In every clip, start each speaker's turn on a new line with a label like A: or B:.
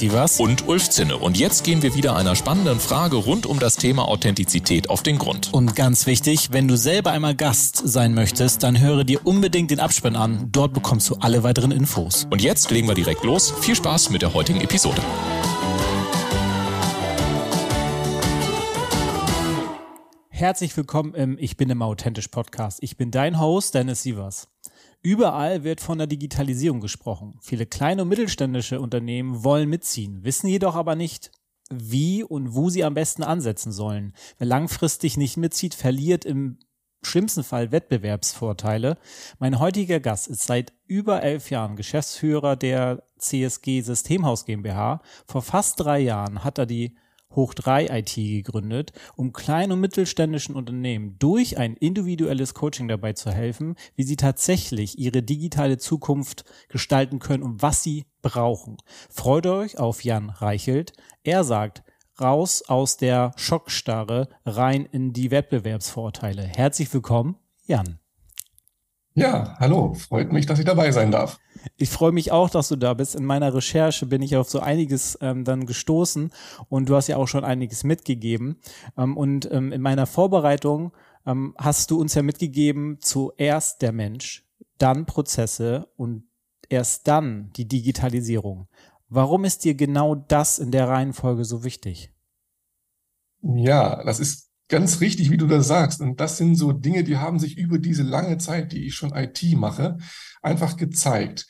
A: Sievers
B: und Ulf Zinne. Und jetzt gehen wir wieder einer spannenden Frage rund um das Thema Authentizität auf den Grund.
A: Und ganz wichtig, wenn du selber einmal Gast sein möchtest, dann höre dir unbedingt den Abspann an. Dort bekommst du alle weiteren Infos.
B: Und jetzt legen wir direkt los. Viel Spaß mit der heutigen Episode.
A: Herzlich willkommen im Ich bin immer authentisch Podcast. Ich bin dein Host, Dennis Sievers. Überall wird von der Digitalisierung gesprochen. Viele kleine und mittelständische Unternehmen wollen mitziehen, wissen jedoch aber nicht, wie und wo sie am besten ansetzen sollen. Wer langfristig nicht mitzieht, verliert im schlimmsten Fall Wettbewerbsvorteile. Mein heutiger Gast ist seit über elf Jahren Geschäftsführer der CSG Systemhaus GmbH. Vor fast drei Jahren hat er die Hoch 3 IT gegründet, um kleinen und mittelständischen Unternehmen durch ein individuelles Coaching dabei zu helfen, wie sie tatsächlich ihre digitale Zukunft gestalten können und was sie brauchen. Freut euch auf Jan Reichelt. Er sagt, raus aus der Schockstarre, rein in die Wettbewerbsvorteile. Herzlich willkommen, Jan.
C: Ja, hallo, freut mich, dass ich dabei sein darf.
A: Ich freue mich auch, dass du da bist. In meiner Recherche bin ich auf so einiges ähm, dann gestoßen und du hast ja auch schon einiges mitgegeben. Ähm, und ähm, in meiner Vorbereitung ähm, hast du uns ja mitgegeben, zuerst der Mensch, dann Prozesse und erst dann die Digitalisierung. Warum ist dir genau das in der Reihenfolge so wichtig?
C: Ja, das ist ganz richtig, wie du das sagst. Und das sind so Dinge, die haben sich über diese lange Zeit, die ich schon IT mache, einfach gezeigt.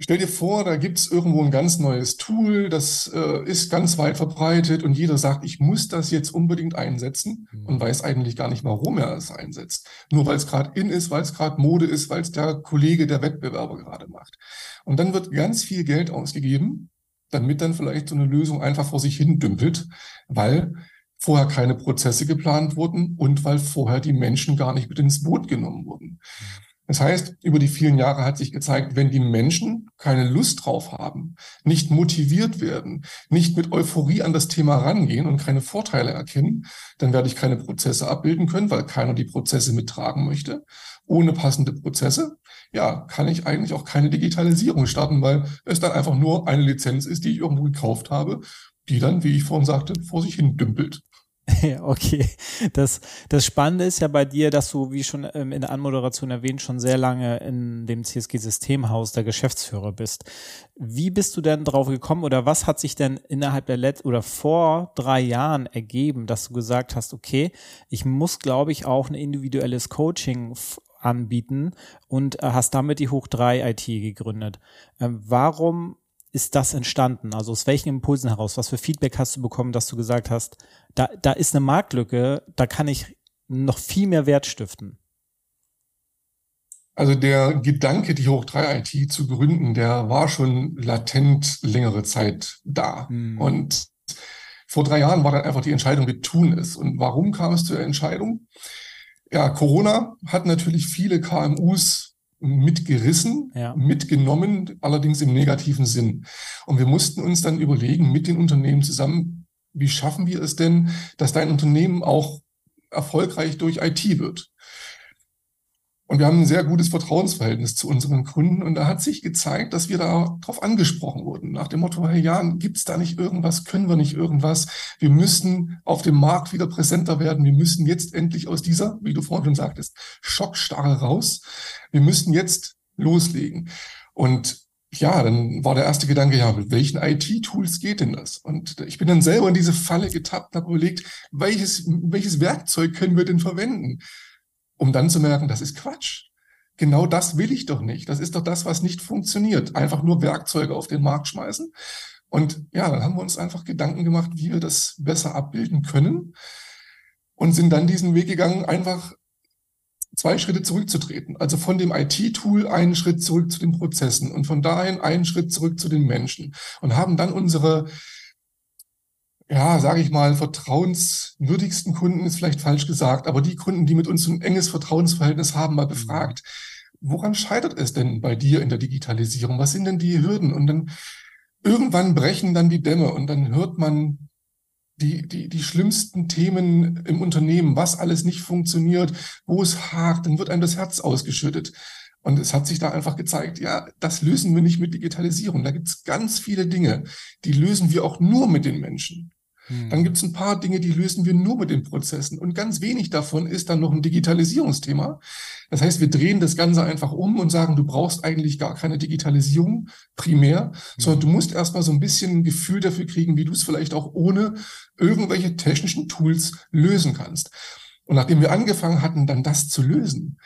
C: Stell dir vor, da gibt's irgendwo ein ganz neues Tool, das äh, ist ganz weit verbreitet und jeder sagt, ich muss das jetzt unbedingt einsetzen mhm. und weiß eigentlich gar nicht, warum er es einsetzt. Nur weil es gerade in ist, weil es gerade Mode ist, weil es der Kollege, der Wettbewerber gerade macht. Und dann wird ganz viel Geld ausgegeben, damit dann vielleicht so eine Lösung einfach vor sich hin dümpelt, weil vorher keine Prozesse geplant wurden und weil vorher die Menschen gar nicht mit ins Boot genommen wurden. Das heißt, über die vielen Jahre hat sich gezeigt, wenn die Menschen keine Lust drauf haben, nicht motiviert werden, nicht mit Euphorie an das Thema rangehen und keine Vorteile erkennen, dann werde ich keine Prozesse abbilden können, weil keiner die Prozesse mittragen möchte. Ohne passende Prozesse, ja, kann ich eigentlich auch keine Digitalisierung starten, weil es dann einfach nur eine Lizenz ist, die ich irgendwo gekauft habe, die dann, wie ich vorhin sagte, vor sich hin dümpelt.
A: Okay. Das, das Spannende ist ja bei dir, dass du, wie schon ähm, in der Anmoderation erwähnt, schon sehr lange in dem CSG-Systemhaus der Geschäftsführer bist. Wie bist du denn drauf gekommen oder was hat sich denn innerhalb der Let oder vor drei Jahren ergeben, dass du gesagt hast, okay, ich muss, glaube ich, auch ein individuelles Coaching anbieten und äh, hast damit die Hoch 3 IT gegründet. Ähm, warum ist das entstanden? Also aus welchen Impulsen heraus? Was für Feedback hast du bekommen, dass du gesagt hast, da, da ist eine Marktlücke, da kann ich noch viel mehr Wert stiften?
C: Also der Gedanke, die Hoch 3 IT zu gründen, der war schon latent längere Zeit da. Hm. Und vor drei Jahren war dann einfach die Entscheidung, wir tun es. Und warum kam es zur Entscheidung? Ja, Corona hat natürlich viele KMUs mitgerissen, ja. mitgenommen, allerdings im negativen Sinn. Und wir mussten uns dann überlegen mit den Unternehmen zusammen, wie schaffen wir es denn, dass dein Unternehmen auch erfolgreich durch IT wird? Und wir haben ein sehr gutes Vertrauensverhältnis zu unseren Kunden. Und da hat sich gezeigt, dass wir darauf angesprochen wurden. Nach dem Motto, hey Jan, gibt's da nicht irgendwas? Können wir nicht irgendwas? Wir müssen auf dem Markt wieder präsenter werden. Wir müssen jetzt endlich aus dieser, wie du vorhin schon sagtest, Schockstarre raus. Wir müssen jetzt loslegen. Und ja, dann war der erste Gedanke, ja, mit welchen IT-Tools geht denn das? Und ich bin dann selber in diese Falle getappt und habe überlegt, welches, welches Werkzeug können wir denn verwenden? Um dann zu merken, das ist Quatsch. Genau das will ich doch nicht. Das ist doch das, was nicht funktioniert. Einfach nur Werkzeuge auf den Markt schmeißen. Und ja, dann haben wir uns einfach Gedanken gemacht, wie wir das besser abbilden können und sind dann diesen Weg gegangen, einfach zwei Schritte zurückzutreten. Also von dem IT-Tool einen Schritt zurück zu den Prozessen und von dahin einen Schritt zurück zu den Menschen und haben dann unsere, ja, sage ich mal, vertrauenswürdigsten Kunden ist vielleicht falsch gesagt, aber die Kunden, die mit uns ein enges Vertrauensverhältnis haben, mal befragt. Woran scheitert es denn bei dir in der Digitalisierung? Was sind denn die Hürden? Und dann irgendwann brechen dann die Dämme und dann hört man die, die, die schlimmsten Themen im Unternehmen, was alles nicht funktioniert, wo es hakt, dann wird einem das Herz ausgeschüttet. Und es hat sich da einfach gezeigt, ja, das lösen wir nicht mit Digitalisierung. Da gibt es ganz viele Dinge, die lösen wir auch nur mit den Menschen. Dann hm. gibt es ein paar Dinge, die lösen wir nur mit den Prozessen. Und ganz wenig davon ist dann noch ein Digitalisierungsthema. Das heißt, wir drehen das Ganze einfach um und sagen, du brauchst eigentlich gar keine Digitalisierung primär, sondern du musst erstmal so ein bisschen ein Gefühl dafür kriegen, wie du es vielleicht auch ohne irgendwelche technischen Tools lösen kannst. Und nachdem wir angefangen hatten, dann das zu lösen,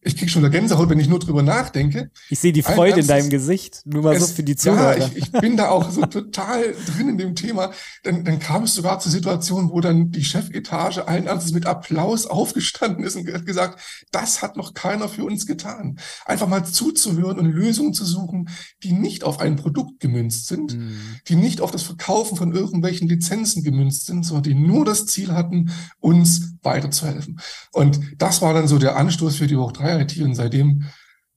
C: ich kriege schon eine Gänsehaut, wenn ich nur drüber nachdenke.
A: Ich sehe die Freude in deinem Gesicht, nur mal es, so für die Zuhörer.
C: Ja, ich, ich bin da auch so total drin in dem Thema. Dann, dann kam es sogar zur Situation, wo dann die Chefetage allen Ernstes mit Applaus aufgestanden ist und gesagt, das hat noch keiner für uns getan. Einfach mal zuzuhören und Lösungen zu suchen, die nicht auf ein Produkt gemünzt sind, mhm. die nicht auf das Verkaufen von irgendwelchen Lizenzen gemünzt sind, sondern die nur das Ziel hatten, uns weiterzuhelfen. Und das war dann so der Anstoß für die Hoch 3 IT und seitdem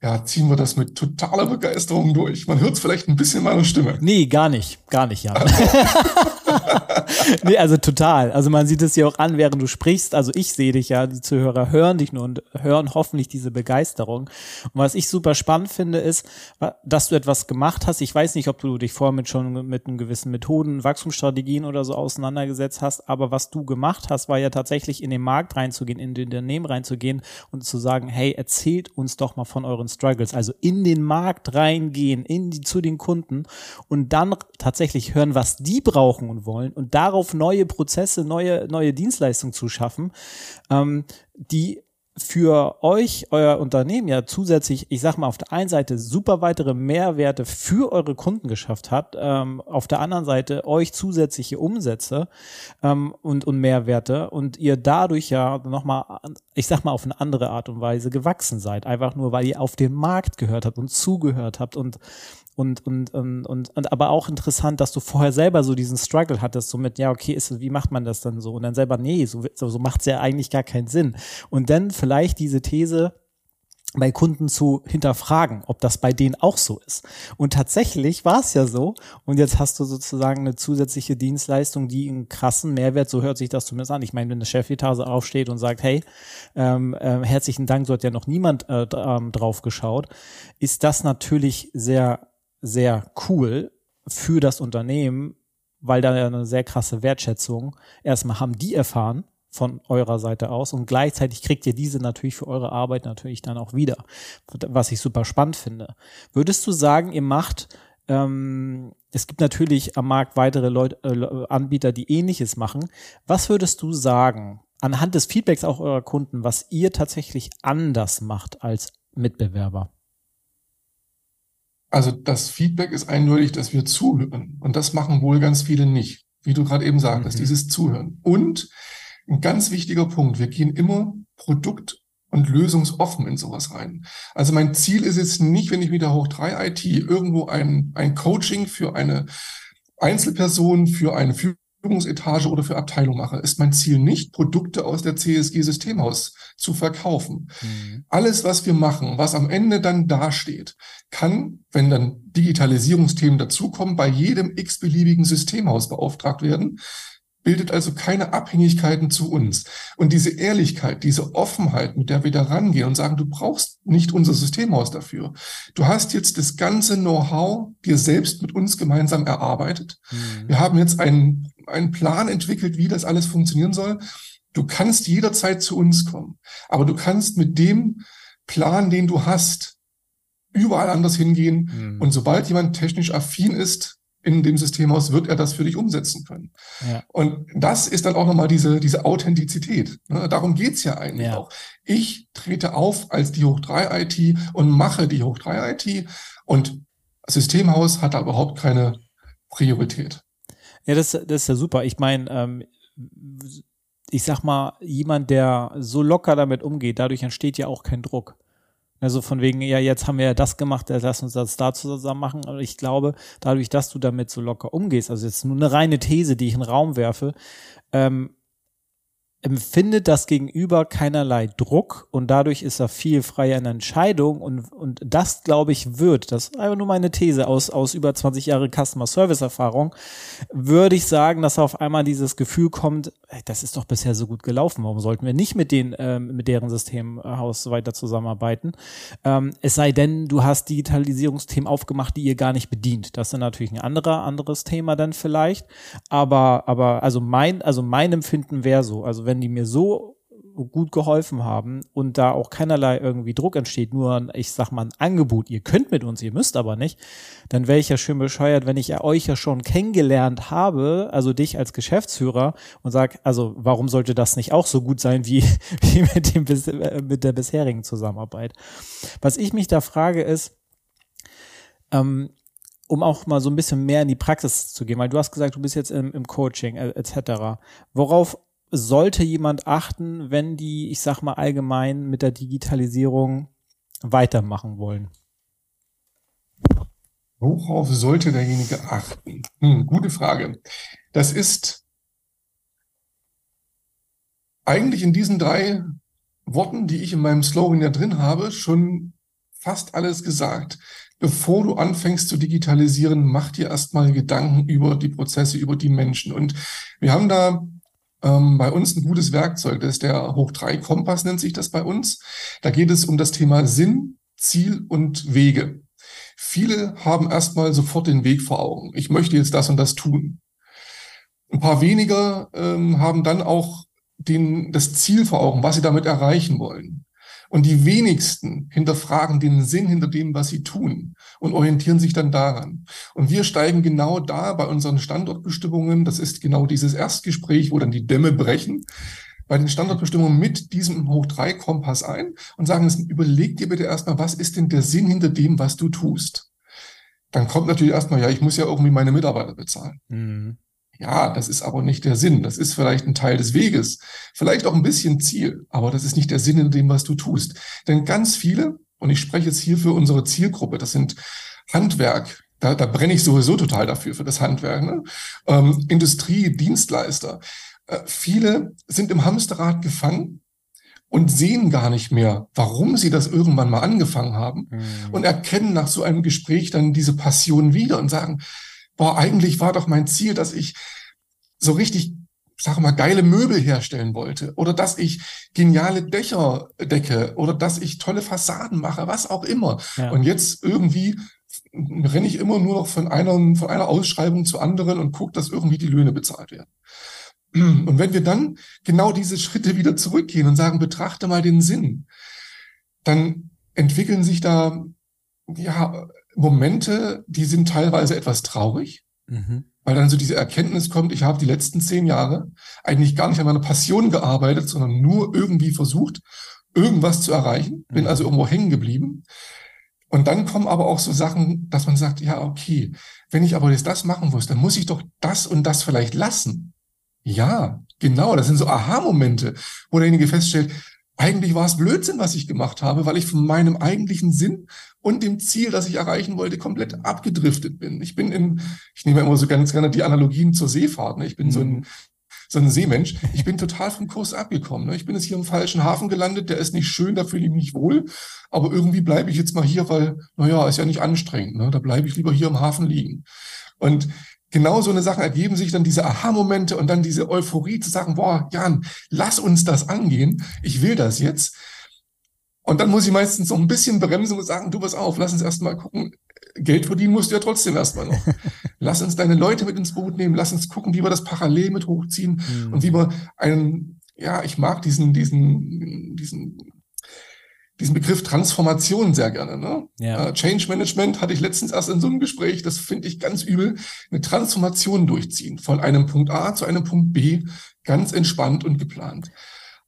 C: ja, ziehen wir das mit totaler Begeisterung durch. Man hört es vielleicht ein bisschen meiner Stimme.
A: Nee, gar nicht. Gar nicht, ja. nee, also total. Also man sieht es ja auch an, während du sprichst. Also ich sehe dich ja, die Zuhörer hören dich nur und hören hoffentlich diese Begeisterung. Und was ich super spannend finde, ist, dass du etwas gemacht hast. Ich weiß nicht, ob du dich vorher mit schon mit einem gewissen Methoden, Wachstumsstrategien oder so auseinandergesetzt hast, aber was du gemacht hast, war ja tatsächlich in den Markt reinzugehen, in den Unternehmen reinzugehen und zu sagen, hey, erzählt uns doch mal von euren Struggles, also in den Markt reingehen, in die, zu den Kunden und dann tatsächlich hören, was die brauchen und wollen und darauf neue Prozesse, neue, neue Dienstleistungen zu schaffen, ähm, die für euch, euer Unternehmen ja zusätzlich, ich sag mal, auf der einen Seite super weitere Mehrwerte für eure Kunden geschafft hat, ähm, auf der anderen Seite euch zusätzliche Umsätze ähm, und, und Mehrwerte und ihr dadurch ja nochmal, ich sag mal, auf eine andere Art und Weise gewachsen seid. Einfach nur, weil ihr auf den Markt gehört habt und zugehört habt und und, und, und, und, und aber auch interessant, dass du vorher selber so diesen Struggle hattest, so mit, ja, okay, ist, wie macht man das dann so? Und dann selber, nee, so, so, macht es ja eigentlich gar keinen Sinn. Und dann vielleicht diese These, bei Kunden zu hinterfragen, ob das bei denen auch so ist. Und tatsächlich war es ja so. Und jetzt hast du sozusagen eine zusätzliche Dienstleistung, die einen krassen Mehrwert, so hört sich das zumindest an. Ich meine, wenn eine Chefetage aufsteht und sagt, hey, ähm, äh, herzlichen Dank, so hat ja noch niemand äh, ähm, drauf geschaut, ist das natürlich sehr sehr cool für das Unternehmen, weil da eine sehr krasse Wertschätzung erstmal haben die erfahren von eurer Seite aus und gleichzeitig kriegt ihr diese natürlich für eure Arbeit natürlich dann auch wieder, was ich super spannend finde. Würdest du sagen, ihr macht ähm, es gibt natürlich am Markt weitere Leute, äh, Anbieter, die ähnliches machen. Was würdest du sagen, anhand des Feedbacks auch eurer Kunden, was ihr tatsächlich anders macht als Mitbewerber?
C: Also das Feedback ist eindeutig, dass wir zuhören. Und das machen wohl ganz viele nicht. Wie du gerade eben sagtest, mhm. dieses Zuhören. Und ein ganz wichtiger Punkt, wir gehen immer produkt- und lösungsoffen in sowas rein. Also mein Ziel ist jetzt nicht, wenn ich mit der Hoch 3 IT irgendwo ein, ein Coaching für eine Einzelperson, für eine Führungsetage oder für Abteilung mache, ist mein Ziel nicht, Produkte aus der CSG-Systemhaus zu verkaufen. Mhm. Alles, was wir machen, was am Ende dann dasteht, kann, wenn dann Digitalisierungsthemen dazukommen, bei jedem x-beliebigen Systemhaus beauftragt werden, bildet also keine Abhängigkeiten zu uns. Und diese Ehrlichkeit, diese Offenheit, mit der wir da rangehen und sagen, du brauchst nicht unser Systemhaus dafür. Du hast jetzt das ganze Know-how dir selbst mit uns gemeinsam erarbeitet. Mhm. Wir haben jetzt einen, einen Plan entwickelt, wie das alles funktionieren soll. Du kannst jederzeit zu uns kommen, aber du kannst mit dem Plan, den du hast, überall anders hingehen. Mhm. Und sobald jemand technisch affin ist, in dem Systemhaus wird er das für dich umsetzen können. Ja. Und das ist dann auch nochmal diese, diese Authentizität. Ne? Darum geht's ja eigentlich ja. auch. Ich trete auf als die Hoch 3 IT und mache die Hoch 3 IT und Systemhaus hat da überhaupt keine Priorität.
A: Ja, das, das ist ja super. Ich meine, ähm, ich sag mal, jemand, der so locker damit umgeht, dadurch entsteht ja auch kein Druck. Also von wegen, ja, jetzt haben wir ja das gemacht, lass uns das da zusammen machen. Aber ich glaube, dadurch, dass du damit so locker umgehst, also jetzt nur eine reine These, die ich in den Raum werfe, ähm, empfindet das Gegenüber keinerlei Druck und dadurch ist er viel freier in der Entscheidung und, und das, glaube ich, wird, das ist einfach nur meine These aus, aus über 20 Jahre Customer Service Erfahrung, würde ich sagen, dass auf einmal dieses Gefühl kommt, das ist doch bisher so gut gelaufen, warum sollten wir nicht mit den, ähm, mit deren Systemhaus weiter zusammenarbeiten? Ähm, es sei denn, du hast Digitalisierungsthemen aufgemacht, die ihr gar nicht bedient. Das ist natürlich ein anderer, anderes Thema dann vielleicht, aber, aber, also mein, also mein Empfinden wäre so, also wenn die mir so gut geholfen haben und da auch keinerlei irgendwie Druck entsteht, nur ich sag mal ein Angebot, ihr könnt mit uns, ihr müsst aber nicht, dann wäre ich ja schön bescheuert, wenn ich euch ja schon kennengelernt habe, also dich als Geschäftsführer und sag, also warum sollte das nicht auch so gut sein wie, wie mit dem mit der bisherigen Zusammenarbeit? Was ich mich da frage ist, ähm, um auch mal so ein bisschen mehr in die Praxis zu gehen, weil du hast gesagt, du bist jetzt im, im Coaching äh, etc. Worauf sollte jemand achten, wenn die, ich sag mal allgemein mit der Digitalisierung weitermachen wollen?
C: Worauf sollte derjenige achten? Hm, gute Frage. Das ist eigentlich in diesen drei Worten, die ich in meinem Slogan ja drin habe, schon fast alles gesagt. Bevor du anfängst zu digitalisieren, mach dir erstmal Gedanken über die Prozesse, über die Menschen. Und wir haben da ähm, bei uns ein gutes Werkzeug. Das ist der Hoch 3 Kompass, nennt sich das bei uns. Da geht es um das Thema Sinn, Ziel und Wege. Viele haben erstmal sofort den Weg vor Augen. Ich möchte jetzt das und das tun. Ein paar weniger ähm, haben dann auch den, das Ziel vor Augen, was sie damit erreichen wollen. Und die wenigsten hinterfragen den Sinn hinter dem, was sie tun und orientieren sich dann daran. Und wir steigen genau da bei unseren Standortbestimmungen, das ist genau dieses Erstgespräch, wo dann die Dämme brechen, bei den Standortbestimmungen mit diesem Hoch-3-Kompass ein und sagen, überleg dir bitte erstmal, was ist denn der Sinn hinter dem, was du tust? Dann kommt natürlich erstmal, ja, ich muss ja irgendwie meine Mitarbeiter bezahlen. Mhm. Ja, das ist aber nicht der Sinn. Das ist vielleicht ein Teil des Weges, vielleicht auch ein bisschen Ziel, aber das ist nicht der Sinn in dem, was du tust. Denn ganz viele, und ich spreche jetzt hier für unsere Zielgruppe, das sind Handwerk, da, da brenne ich sowieso total dafür, für das Handwerk, ne? ähm, Industrie, Dienstleister. Äh, viele sind im Hamsterrad gefangen und sehen gar nicht mehr, warum sie das irgendwann mal angefangen haben mhm. und erkennen nach so einem Gespräch dann diese Passion wieder und sagen, boah, eigentlich war doch mein Ziel, dass ich so richtig, sag mal, geile Möbel herstellen wollte oder dass ich geniale Dächer decke oder dass ich tolle Fassaden mache, was auch immer. Ja. Und jetzt irgendwie renne ich immer nur noch von einer, von einer Ausschreibung zur anderen und gucke, dass irgendwie die Löhne bezahlt werden. Und wenn wir dann genau diese Schritte wieder zurückgehen und sagen, betrachte mal den Sinn, dann entwickeln sich da ja Momente, die sind teilweise etwas traurig, mhm. Weil dann so diese Erkenntnis kommt, ich habe die letzten zehn Jahre eigentlich gar nicht an meiner Passion gearbeitet, sondern nur irgendwie versucht, irgendwas zu erreichen, bin mhm. also irgendwo hängen geblieben. Und dann kommen aber auch so Sachen, dass man sagt, ja, okay, wenn ich aber jetzt das machen muss, dann muss ich doch das und das vielleicht lassen. Ja, genau, das sind so Aha-Momente, wo derjenige feststellt, eigentlich war es Blödsinn, was ich gemacht habe, weil ich von meinem eigentlichen Sinn und dem Ziel, das ich erreichen wollte, komplett abgedriftet bin. Ich bin in, ich nehme immer so ganz gerne die Analogien zur Seefahrt. Ne? Ich bin mhm. so ein so ein Seemensch. Ich bin total vom Kurs abgekommen. Ne? Ich bin jetzt hier im falschen Hafen gelandet, der ist nicht schön, da fühle ich mich wohl. Aber irgendwie bleibe ich jetzt mal hier, weil, naja, ist ja nicht anstrengend. Ne? Da bleibe ich lieber hier im Hafen liegen. Und genau so eine Sache ergeben sich dann diese Aha-Momente und dann diese Euphorie zu sagen, boah, Jan, lass uns das angehen. Ich will das jetzt. Und dann muss ich meistens so ein bisschen bremsen und sagen, du pass auf, lass uns erstmal gucken. Geld verdienen musst du ja trotzdem erstmal noch. lass uns deine Leute mit ins Boot nehmen, lass uns gucken, wie wir das parallel mit hochziehen mhm. und wie wir einen, ja, ich mag diesen, diesen, diesen diesen Begriff Transformation sehr gerne. Ne? Ja. Uh, Change Management hatte ich letztens erst in so einem Gespräch, das finde ich ganz übel, eine Transformation durchziehen von einem Punkt A zu einem Punkt B, ganz entspannt und geplant.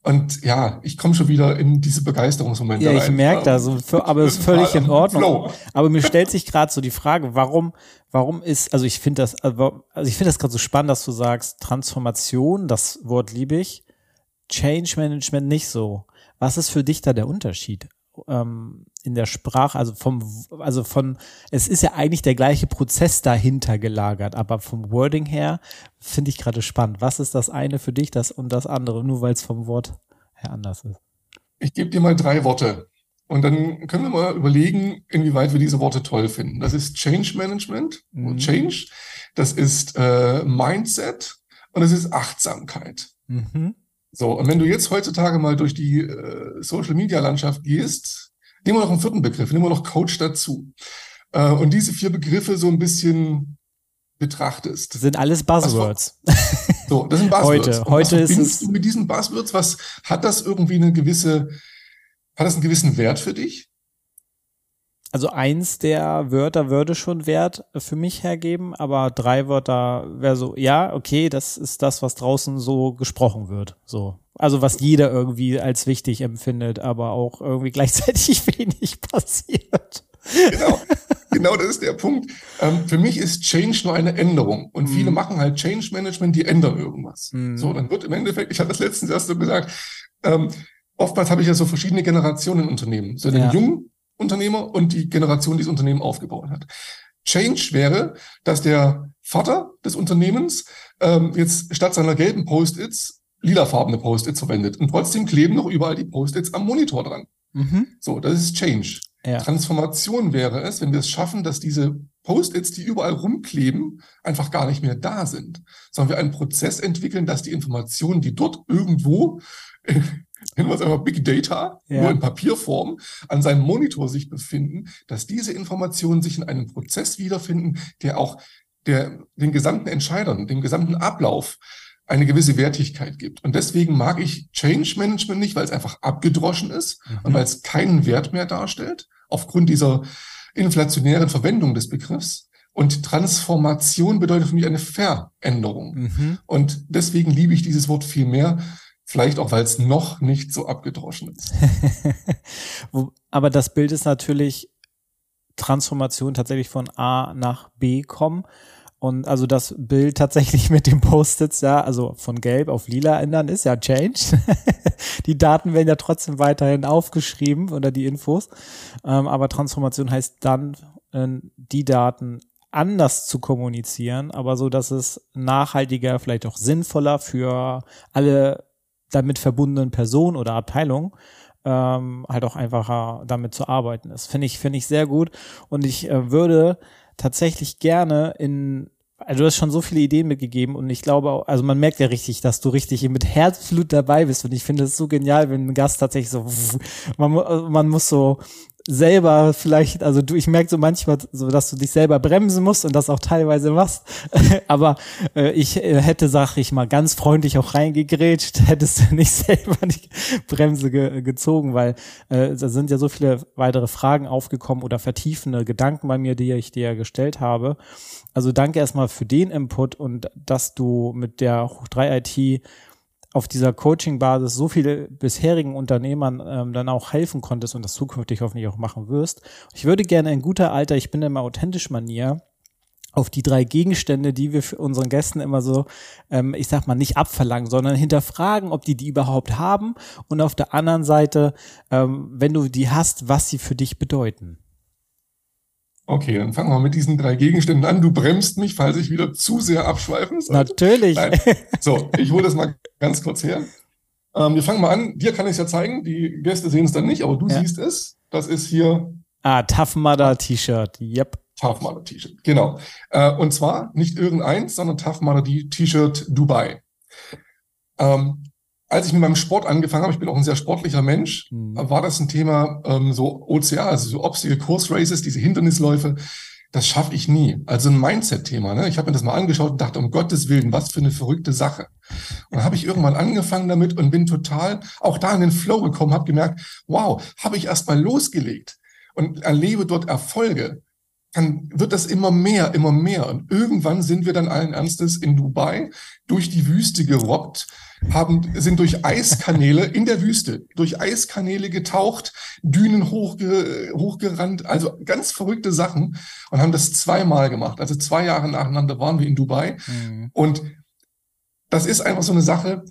C: Und ja, ich komme schon wieder in diese Begeisterungsmomente.
A: Ja, ich merke das, aber es ist völlig in Ordnung. Aber mir stellt sich gerade so die Frage, warum, warum ist, also ich finde das, also ich finde das gerade so spannend, dass du sagst, Transformation, das Wort liebe ich, Change Management nicht so. Was ist für dich da der Unterschied? Ähm, in der Sprache, also vom, also von, es ist ja eigentlich der gleiche Prozess dahinter gelagert, aber vom Wording her finde ich gerade spannend. Was ist das eine für dich, das und das andere, nur weil es vom Wort her anders ist?
C: Ich gebe dir mal drei Worte. Und dann können wir mal überlegen, inwieweit wir diese Worte toll finden. Das ist Change Management, mhm. Change. Das ist äh, Mindset und das ist Achtsamkeit. Mhm. So, und wenn du jetzt heutzutage mal durch die äh, Social Media Landschaft gehst, nehmen wir noch einen vierten Begriff, nehmen wir noch Coach dazu. Äh, und diese vier Begriffe so ein bisschen betrachtest.
A: Das sind alles Buzzwords.
C: Was, so, das sind
A: Buzzwords. Heute, heute ist es.
C: Du mit diesen Buzzwords, was hat das irgendwie eine gewisse hat das einen gewissen Wert für dich?
A: Also eins der Wörter würde schon Wert für mich hergeben, aber drei Wörter wäre so, ja, okay, das ist das, was draußen so gesprochen wird. So. Also was jeder irgendwie als wichtig empfindet, aber auch irgendwie gleichzeitig wenig passiert.
C: Genau, genau das ist der Punkt. Ähm, für mich ist Change nur eine Änderung. Und viele mm. machen halt Change Management, die ändern irgendwas. Mm. So, dann wird im Endeffekt, ich habe das letztens erst so gesagt, ähm, oftmals habe ich ja so verschiedene Generationen in Unternehmen. So den ja. jungen Unternehmer und die Generation, die das Unternehmen aufgebaut hat. Change wäre, dass der Vater des Unternehmens ähm, jetzt statt seiner gelben Post-its lilafarbene Post-its verwendet. Und trotzdem kleben noch überall die Post-its am Monitor dran. Mhm. So, das ist Change. Ja. Transformation wäre es, wenn wir es schaffen, dass diese Post-its, die überall rumkleben, einfach gar nicht mehr da sind, sondern wir einen Prozess entwickeln, dass die Informationen, die dort irgendwo nennen wir es einfach Big Data, ja. nur in Papierform, an seinem Monitor sich befinden, dass diese Informationen sich in einem Prozess wiederfinden, der auch der, den gesamten Entscheidern, dem gesamten Ablauf eine gewisse Wertigkeit gibt. Und deswegen mag ich Change Management nicht, weil es einfach abgedroschen ist mhm. und weil es keinen Wert mehr darstellt, aufgrund dieser inflationären Verwendung des Begriffs. Und Transformation bedeutet für mich eine Veränderung. Mhm. Und deswegen liebe ich dieses Wort viel mehr, Vielleicht auch, weil es noch nicht so abgedroschen ist.
A: Aber das Bild ist natürlich Transformation tatsächlich von A nach B kommen. Und also das Bild tatsächlich mit dem Post-its, ja, also von gelb auf lila ändern, ist ja Change. die Daten werden ja trotzdem weiterhin aufgeschrieben oder die Infos. Ähm, aber Transformation heißt dann, äh, die Daten anders zu kommunizieren, aber so, dass es nachhaltiger, vielleicht auch sinnvoller für alle damit verbundenen Person oder Abteilung ähm, halt auch einfacher damit zu arbeiten ist. Finde ich, finde ich sehr gut. Und ich äh, würde tatsächlich gerne in also du hast schon so viele Ideen mitgegeben und ich glaube, also man merkt ja richtig, dass du richtig mit Herzblut dabei bist und ich finde es so genial, wenn ein Gast tatsächlich so, man, man muss so selber vielleicht, also du, ich merke so manchmal so, dass du dich selber bremsen musst und das auch teilweise machst. Aber äh, ich äh, hätte, sag ich mal, ganz freundlich auch reingegrätscht, hättest du nicht selber die Bremse ge gezogen, weil äh, da sind ja so viele weitere Fragen aufgekommen oder vertiefende Gedanken bei mir, die ich dir gestellt habe. Also danke erstmal für den Input und dass du mit der Hoch 3 IT auf dieser Coaching-Basis so viele bisherigen Unternehmern ähm, dann auch helfen konntest und das zukünftig hoffentlich auch machen wirst. Ich würde gerne in guter Alter, ich bin immer authentisch Manier, auf die drei Gegenstände, die wir für unseren Gästen immer so, ähm, ich sag mal, nicht abverlangen, sondern hinterfragen, ob die die überhaupt haben und auf der anderen Seite, ähm, wenn du die hast, was sie für dich bedeuten.
C: Okay, dann fangen wir mit diesen drei Gegenständen an. Du bremst mich, falls ich wieder zu sehr abschweifen
A: sollte. Natürlich. Nein.
C: So, ich hole das mal ganz kurz her. Ähm, wir fangen mal an. Dir kann ich es ja zeigen. Die Gäste sehen es dann nicht, aber du ja. siehst es. Das ist hier.
A: Ah, Tough Mudder T-Shirt. Yep.
C: Tough Mudder T-Shirt. Genau. Äh, und zwar nicht irgendeins, sondern Tough Mudder T-Shirt Dubai. Ähm, als ich mit meinem Sport angefangen habe, ich bin auch ein sehr sportlicher Mensch, mhm. war das ein Thema ähm, so OCA, also so Obstacle Course Races, diese Hindernisläufe. Das schaffe ich nie. Also ein Mindset-Thema. Ne? Ich habe mir das mal angeschaut und dachte, um Gottes Willen, was für eine verrückte Sache. Und dann habe ich irgendwann angefangen damit und bin total auch da in den Flow gekommen, habe gemerkt, wow, habe ich erst mal losgelegt und erlebe dort Erfolge dann wird das immer mehr, immer mehr. Und irgendwann sind wir dann allen Ernstes in Dubai durch die Wüste gerobbt haben, sind durch Eiskanäle in der Wüste, durch Eiskanäle getaucht, Dünen hochge, hochgerannt, also ganz verrückte Sachen und haben das zweimal gemacht. Also zwei Jahre nacheinander waren wir in Dubai. Mhm. Und das ist einfach so eine Sache,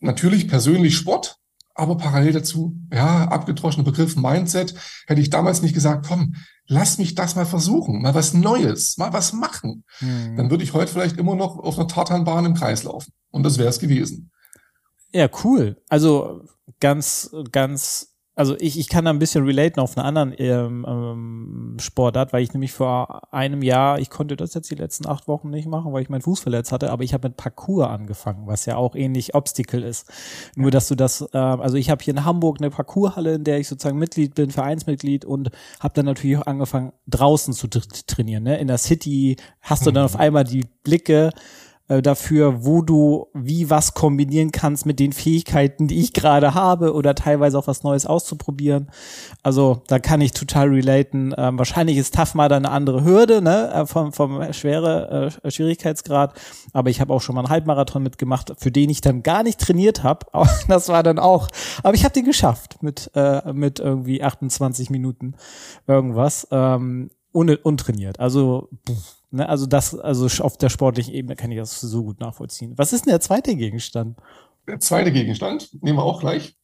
C: natürlich persönlich Sport, aber parallel dazu, ja, abgedroschener Begriff Mindset, hätte ich damals nicht gesagt, komm, lass mich das mal versuchen, mal was Neues, mal was machen. Hm. Dann würde ich heute vielleicht immer noch auf einer Tartanbahn im Kreis laufen. Und das wäre es gewesen.
A: Ja, cool. Also ganz, ganz also ich, ich kann da ein bisschen relaten auf einer anderen ähm, ähm, Sportart, weil ich nämlich vor einem Jahr, ich konnte das jetzt die letzten acht Wochen nicht machen, weil ich meinen Fuß verletzt hatte, aber ich habe mit Parkour angefangen, was ja auch ähnlich Obstacle ist. Nur, dass du das, äh, also ich habe hier in Hamburg eine Parkourhalle, in der ich sozusagen Mitglied bin, Vereinsmitglied und habe dann natürlich auch angefangen, draußen zu trainieren. Ne? In der City hast du dann auf einmal die Blicke äh, dafür, wo du wie was kombinieren kannst mit den Fähigkeiten, die ich gerade habe oder teilweise auch was Neues auszuprobieren. Also da kann ich total relaten. Ähm, wahrscheinlich ist Tough mal eine andere Hürde, ne, äh, vom, vom schwere äh, Schwierigkeitsgrad. Aber ich habe auch schon mal einen Halbmarathon mitgemacht, für den ich dann gar nicht trainiert habe. das war dann auch. Aber ich habe den geschafft mit äh, mit irgendwie 28 Minuten irgendwas. Ähm, untrainiert. Also pff Ne, also das, also auf der sportlichen Ebene kann ich das so gut nachvollziehen. Was ist denn der zweite Gegenstand?
C: Der zweite Gegenstand, nehmen wir auch gleich.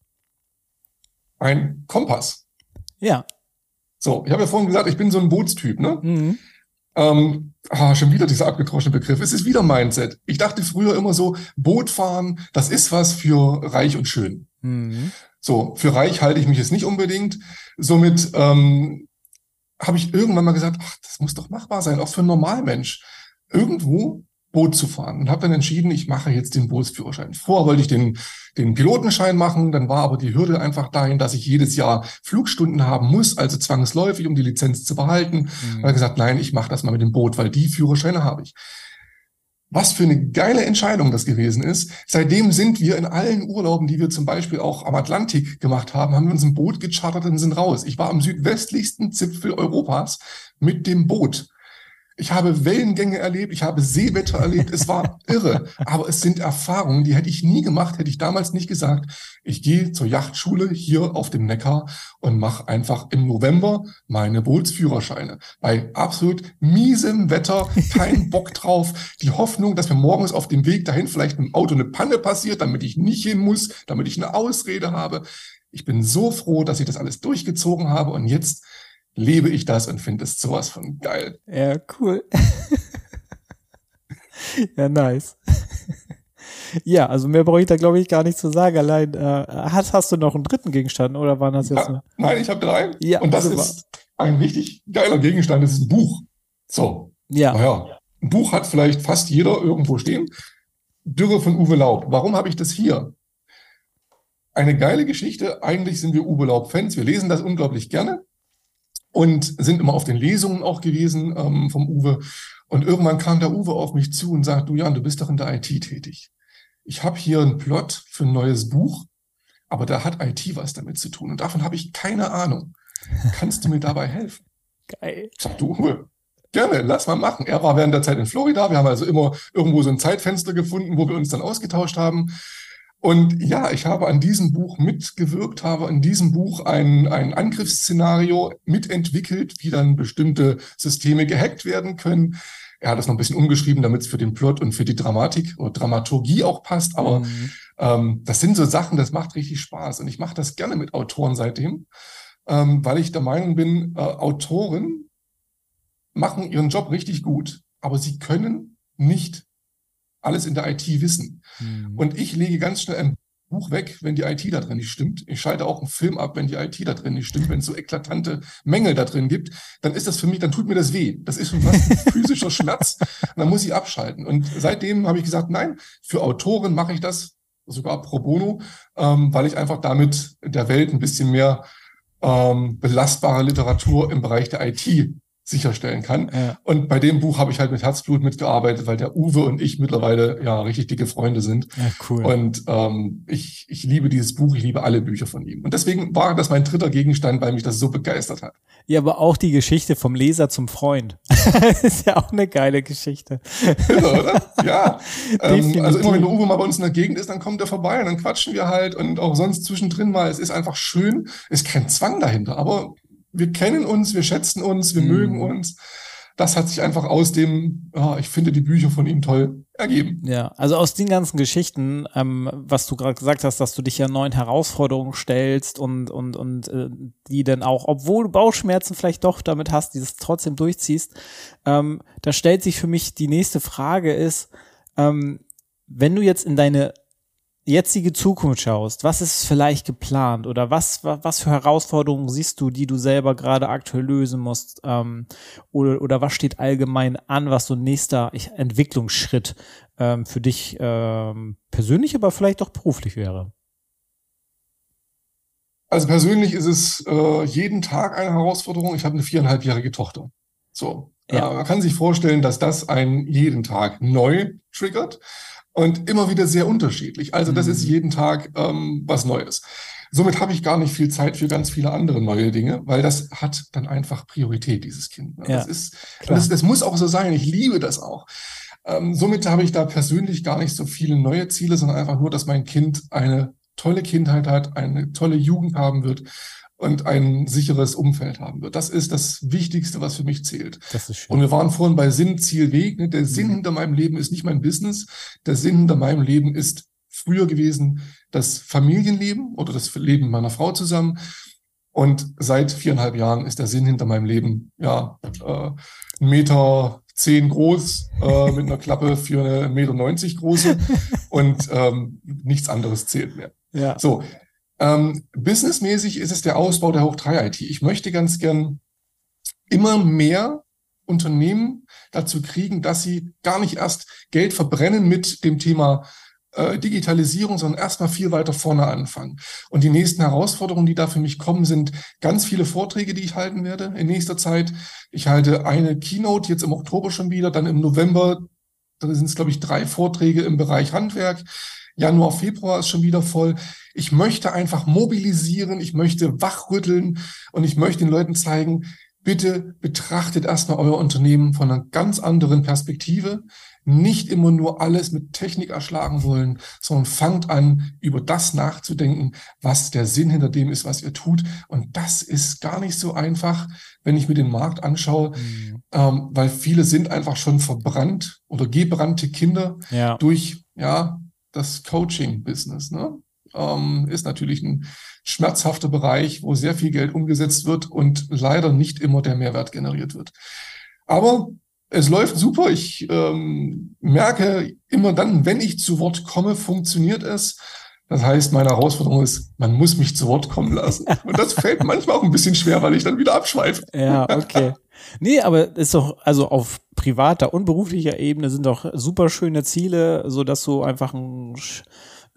C: Ein Kompass.
A: Ja.
C: So, ich habe ja vorhin gesagt, ich bin so ein Bootstyp, ne? Mhm. Ähm, ah, schon wieder dieser abgedroschene Begriff. Es ist wieder Mindset. Ich dachte früher immer so, Bootfahren, das ist was für reich und schön. Mhm. So, für reich halte ich mich jetzt nicht unbedingt. Somit ähm, habe ich irgendwann mal gesagt, ach, das muss doch machbar sein, auch für einen Normalmensch, irgendwo Boot zu fahren. Und habe dann entschieden, ich mache jetzt den Bootsführerschein. Vorher wollte ich den, den Pilotenschein machen, dann war aber die Hürde einfach dahin, dass ich jedes Jahr Flugstunden haben muss, also zwangsläufig, um die Lizenz zu behalten. Mhm. habe gesagt, nein, ich mache das mal mit dem Boot, weil die Führerscheine habe ich. Was für eine geile Entscheidung das gewesen ist. Seitdem sind wir in allen Urlauben, die wir zum Beispiel auch am Atlantik gemacht haben, haben wir uns ein Boot gechartert und sind raus. Ich war am südwestlichsten Zipfel Europas mit dem Boot. Ich habe Wellengänge erlebt, ich habe Seewetter erlebt, es war irre. Aber es sind Erfahrungen, die hätte ich nie gemacht, hätte ich damals nicht gesagt. Ich gehe zur Yachtschule hier auf dem Neckar und mache einfach im November meine Bootsführerscheine. Bei absolut miesem Wetter, kein Bock drauf. Die Hoffnung, dass mir morgens auf dem Weg dahin vielleicht mit dem Auto eine Panne passiert, damit ich nicht hin muss, damit ich eine Ausrede habe. Ich bin so froh, dass ich das alles durchgezogen habe und jetzt lebe ich das und finde es sowas von geil.
A: Ja, cool. ja, nice. ja, also mehr brauche ich da, glaube ich, gar nicht zu sagen. Allein, äh, hast, hast du noch einen dritten Gegenstand oder waren das jetzt?
C: Ja, nein, ich habe drei. Ja, und das super. ist ein richtig geiler Gegenstand. Das ist ein Buch. So.
A: Ja.
C: Naja, ein Buch hat vielleicht fast jeder irgendwo stehen. Dürre von Uwe Laub. Warum habe ich das hier? Eine geile Geschichte. Eigentlich sind wir Uwe Laub-Fans. Wir lesen das unglaublich gerne und sind immer auf den Lesungen auch gewesen ähm, vom Uwe. Und irgendwann kam der Uwe auf mich zu und sagt, du Jan, du bist doch in der IT tätig. Ich habe hier einen Plot für ein neues Buch, aber da hat IT was damit zu tun und davon habe ich keine Ahnung. Kannst du mir dabei helfen?
A: Geil.
C: Ich sag, du Uwe, gerne, lass mal machen. Er war während der Zeit in Florida. Wir haben also immer irgendwo so ein Zeitfenster gefunden, wo wir uns dann ausgetauscht haben. Und ja, ich habe an diesem Buch mitgewirkt, habe an diesem Buch ein, ein Angriffsszenario mitentwickelt, wie dann bestimmte Systeme gehackt werden können. Er hat es noch ein bisschen umgeschrieben, damit es für den Plot und für die Dramatik oder Dramaturgie auch passt. Aber mhm. ähm, das sind so Sachen, das macht richtig Spaß. Und ich mache das gerne mit Autoren seitdem, ähm, weil ich der Meinung bin, äh, Autoren machen ihren Job richtig gut, aber sie können nicht alles in der IT wissen. Mhm. Und ich lege ganz schnell ein Buch weg, wenn die IT da drin nicht stimmt. Ich schalte auch einen Film ab, wenn die IT da drin nicht stimmt. Wenn es so eklatante Mängel da drin gibt, dann ist das für mich, dann tut mir das weh. Das ist schon fast ein physischer Schmerz. dann muss ich abschalten. Und seitdem habe ich gesagt, nein, für Autoren mache ich das sogar pro bono, ähm, weil ich einfach damit der Welt ein bisschen mehr ähm, belastbare Literatur im Bereich der IT sicherstellen kann. Ja. Und bei dem Buch habe ich halt mit Herzblut mitgearbeitet, weil der Uwe und ich mittlerweile ja richtig dicke Freunde sind.
A: Ja, cool.
C: Und ähm, ich, ich liebe dieses Buch, ich liebe alle Bücher von ihm. Und deswegen war das mein dritter Gegenstand, weil mich das so begeistert hat.
A: Ja, aber auch die Geschichte vom Leser zum Freund. ist ja auch eine geile Geschichte.
C: Ja, oder? Ja. ähm, also immer wenn der Uwe mal bei uns in der Gegend ist, dann kommt er vorbei und dann quatschen wir halt und auch sonst zwischendrin mal. Es ist einfach schön, ist kein Zwang dahinter, aber wir kennen uns, wir schätzen uns, wir mhm. mögen uns. Das hat sich einfach aus dem, ja, ich finde die Bücher von ihm toll, ergeben.
A: Ja, also aus den ganzen Geschichten, ähm, was du gerade gesagt hast, dass du dich ja neuen Herausforderungen stellst und und und äh, die dann auch, obwohl du Bauchschmerzen vielleicht doch damit hast, dieses trotzdem durchziehst, ähm, da stellt sich für mich die nächste Frage ist, ähm, wenn du jetzt in deine jetzige Zukunft schaust, was ist vielleicht geplant oder was, was, für Herausforderungen siehst du, die du selber gerade aktuell lösen musst? Ähm, oder, oder was steht allgemein an, was so ein nächster Entwicklungsschritt ähm, für dich ähm, persönlich, aber vielleicht auch beruflich wäre?
C: Also persönlich ist es äh, jeden Tag eine Herausforderung. Ich habe eine viereinhalbjährige Tochter. So, ja. äh, man kann sich vorstellen, dass das einen jeden Tag neu triggert und immer wieder sehr unterschiedlich. Also das mhm. ist jeden Tag ähm, was Neues. Somit habe ich gar nicht viel Zeit für ganz viele andere neue Dinge, weil das hat dann einfach Priorität, dieses Kind. Ne? Ja, das ist, das, das, muss auch so sein. Ich liebe das auch. Ähm, somit habe ich da persönlich gar nicht so viele neue Ziele, sondern einfach nur, dass mein Kind eine tolle Kindheit hat, eine tolle Jugend haben wird und ein sicheres Umfeld haben wird. Das ist das Wichtigste, was für mich zählt. Das ist schön. Und wir waren vorhin bei Sinn, Ziel, Weg. Ne? Der Sinn mhm. hinter meinem Leben ist nicht mein Business. Der Sinn hinter meinem Leben ist früher gewesen das Familienleben oder das Leben meiner Frau zusammen. Und seit viereinhalb Jahren ist der Sinn hinter meinem Leben, ja, äh, ein Meter zehn groß, äh, mit einer Klappe für eine Meter neunzig große und ähm, nichts anderes zählt mehr. Ja. So, ähm, businessmäßig ist es der Ausbau der Hoch 3 IT. Ich möchte ganz gern immer mehr Unternehmen dazu kriegen, dass sie gar nicht erst Geld verbrennen mit dem Thema äh, Digitalisierung, sondern erstmal viel weiter vorne anfangen. Und die nächsten Herausforderungen, die da für mich kommen, sind ganz viele Vorträge, die ich halten werde in nächster Zeit. Ich halte eine Keynote jetzt im Oktober schon wieder, dann im November, da sind es, glaube ich, drei Vorträge im Bereich Handwerk. Januar, Februar ist schon wieder voll. Ich möchte einfach mobilisieren, ich möchte wachrütteln und ich möchte den Leuten zeigen, bitte betrachtet erstmal euer Unternehmen von einer ganz anderen Perspektive. Nicht immer nur alles mit Technik erschlagen wollen, sondern fangt an, über das nachzudenken, was der Sinn hinter dem ist, was ihr tut. Und das ist gar nicht so einfach, wenn ich mir den Markt anschaue, mhm. ähm, weil viele sind einfach schon verbrannt oder gebrannte Kinder ja. durch, ja, das Coaching-Business. Ne? ähm, ist natürlich ein schmerzhafter Bereich, wo sehr viel Geld umgesetzt wird und leider nicht immer der Mehrwert generiert wird. Aber es läuft super. Ich ähm, merke immer dann, wenn ich zu Wort komme, funktioniert es. Das heißt, meine Herausforderung ist, man muss mich zu Wort kommen lassen. Und das fällt manchmal auch ein bisschen schwer, weil ich dann wieder abschweife.
A: Ja, okay. Nee, aber ist doch, also auf privater und beruflicher Ebene sind doch super schöne Ziele, so dass du einfach ein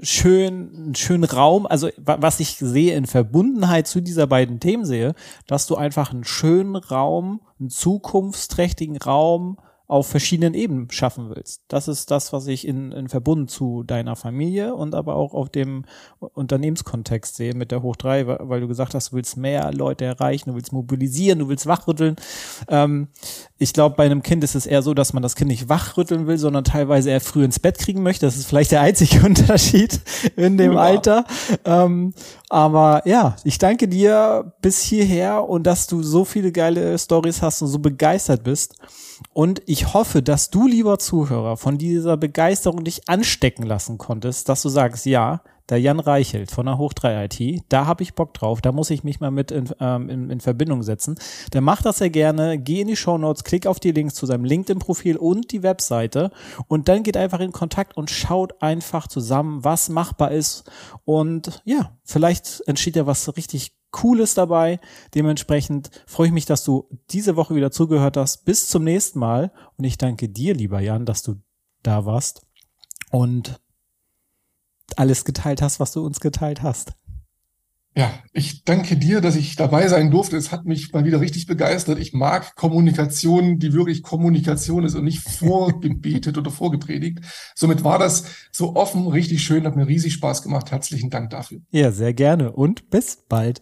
A: schön, einen schönen Raum, also was ich sehe in Verbundenheit zu dieser beiden Themen sehe, dass du einfach einen schönen Raum, einen zukunftsträchtigen Raum auf verschiedenen Ebenen schaffen willst. Das ist das, was ich in, in Verbund zu deiner Familie und aber auch auf dem Unternehmenskontext sehe mit der Hoch 3, weil du gesagt hast, du willst mehr Leute erreichen, du willst mobilisieren, du willst wachrütteln. Ähm, ich glaube, bei einem Kind ist es eher so, dass man das Kind nicht wachrütteln will, sondern teilweise eher früh ins Bett kriegen möchte. Das ist vielleicht der einzige Unterschied in dem ja. Alter. Ähm, aber ja, ich danke dir bis hierher und dass du so viele geile Stories hast und so begeistert bist. Und ich hoffe, dass du, lieber Zuhörer, von dieser Begeisterung dich anstecken lassen konntest, dass du sagst, ja, der Jan Reichelt von der Hoch 3 IT, da habe ich Bock drauf, da muss ich mich mal mit in, ähm, in, in, Verbindung setzen. Der macht das sehr gerne, geh in die Show Notes, klick auf die Links zu seinem LinkedIn-Profil und die Webseite und dann geht einfach in Kontakt und schaut einfach zusammen, was machbar ist und ja, vielleicht entsteht ja was richtig Cooles dabei. Dementsprechend freue ich mich, dass du diese Woche wieder zugehört hast. Bis zum nächsten Mal. Und ich danke dir, lieber Jan, dass du da warst und alles geteilt hast, was du uns geteilt hast.
C: Ja, ich danke dir, dass ich dabei sein durfte. Es hat mich mal wieder richtig begeistert. Ich mag Kommunikation, die wirklich Kommunikation ist und nicht vorgebetet oder vorgepredigt. Somit war das so offen, richtig schön, hat mir riesig Spaß gemacht. Herzlichen Dank dafür.
A: Ja, sehr gerne und bis bald.